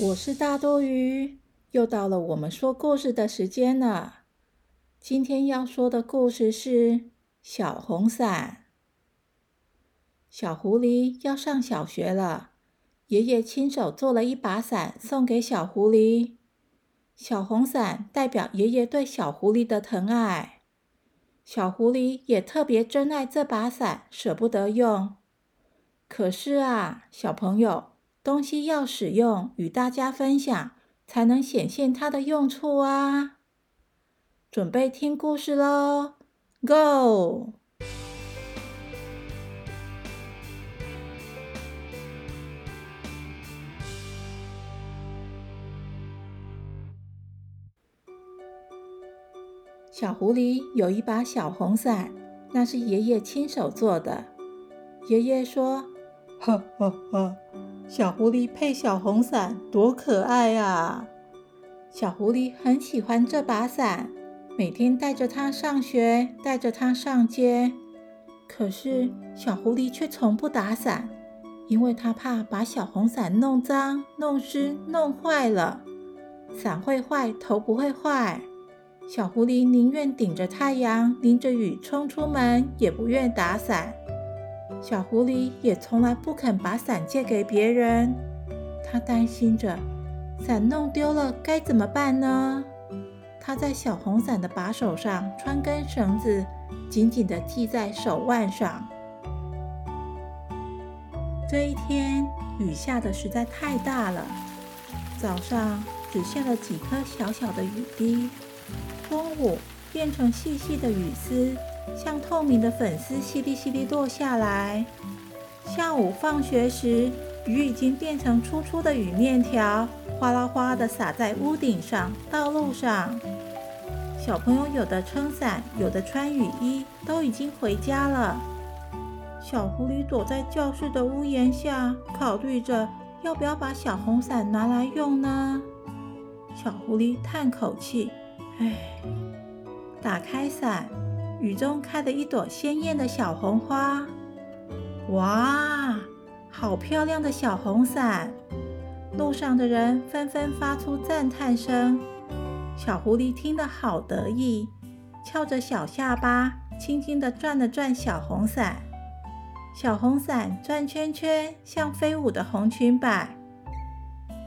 我是大多鱼，又到了我们说故事的时间了。今天要说的故事是小红伞。小狐狸要上小学了，爷爷亲手做了一把伞送给小狐狸。小红伞代表爷爷对小狐狸的疼爱，小狐狸也特别珍爱这把伞，舍不得用。可是啊，小朋友。东西要使用，与大家分享，才能显现它的用处啊！准备听故事喽，Go！小狐狸有一把小红伞，那是爷爷亲手做的。爷爷说：“哈哈哈。”小狐狸配小红伞，多可爱啊！小狐狸很喜欢这把伞，每天带着它上学，带着它上街。可是小狐狸却从不打伞，因为它怕把小红伞弄脏、弄湿、弄坏了。伞会坏，头不会坏。小狐狸宁愿顶着太阳、淋着雨冲出门，也不愿打伞。小狐狸也从来不肯把伞借给别人，它担心着伞弄丢了该怎么办呢？它在小红伞的把手上穿根绳子，紧紧地系在手腕上。这一天雨下的实在太大了，早上只下了几颗小小的雨滴，中午变成细细的雨丝。像透明的粉丝，淅沥淅沥落下来。下午放学时，雨已经变成粗粗的雨面条，哗啦哗啦的洒在屋顶上、道路上。小朋友有的撑伞，有的穿雨衣，都已经回家了。小狐狸躲在教室的屋檐下，考虑着要不要把小红伞拿来用呢？小狐狸叹口气：“唉。”打开伞。雨中开了一朵鲜艳的小红花，哇，好漂亮的小红伞！路上的人纷纷发出赞叹声。小狐狸听得好得意，翘着小下巴，轻轻地转了转小红伞。小红伞转圈圈，像飞舞的红裙摆。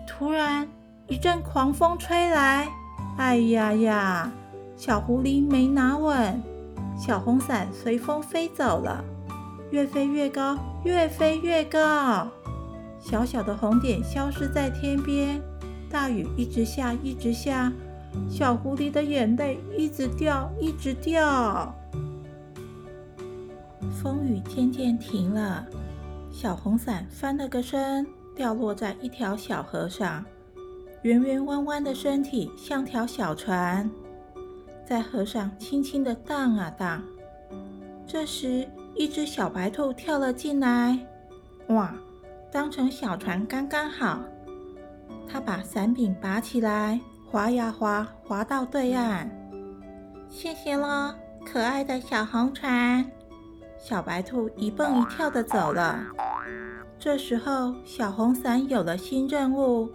突然，一阵狂风吹来，哎呀呀！小狐狸没拿稳。小红伞随风飞走了，越飞越高，越飞越高。小小的红点消失在天边。大雨一直下，一直下，小狐狸的眼泪一直掉，一直掉。风雨渐渐停了，小红伞翻了个身，掉落在一条小河上。圆圆弯弯的身体像条小船。在河上轻轻地荡啊荡，这时一只小白兔跳了进来。哇，当成小船刚刚好。它把伞柄拔起来，划呀划，划到对岸。谢谢了，可爱的小红船。小白兔一蹦一跳的走了。这时候，小红伞有了新任务，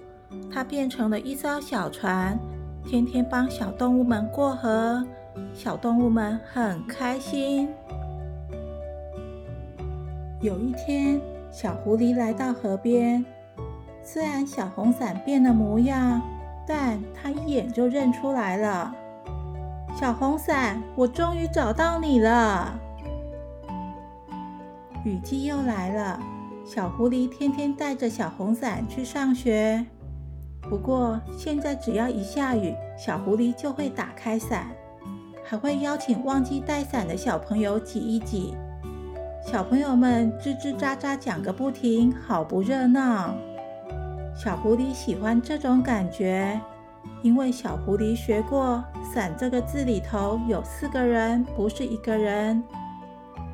它变成了一艘小船。天天帮小动物们过河，小动物们很开心。有一天，小狐狸来到河边，虽然小红伞变了模样，但它一眼就认出来了。小红伞，我终于找到你了！雨季又来了，小狐狸天天带着小红伞去上学。不过现在只要一下雨，小狐狸就会打开伞，还会邀请忘记带伞的小朋友挤一挤。小朋友们吱吱喳喳讲个不停，好不热闹。小狐狸喜欢这种感觉，因为小狐狸学过“伞”这个字里头有四个人，不是一个人。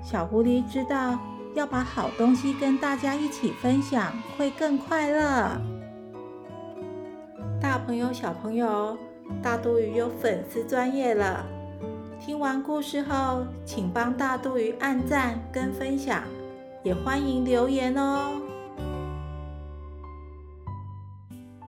小狐狸知道要把好东西跟大家一起分享，会更快乐。大朋友、小朋友，大肚鱼有粉丝专业了。听完故事后，请帮大肚鱼按赞跟分享，也欢迎留言哦。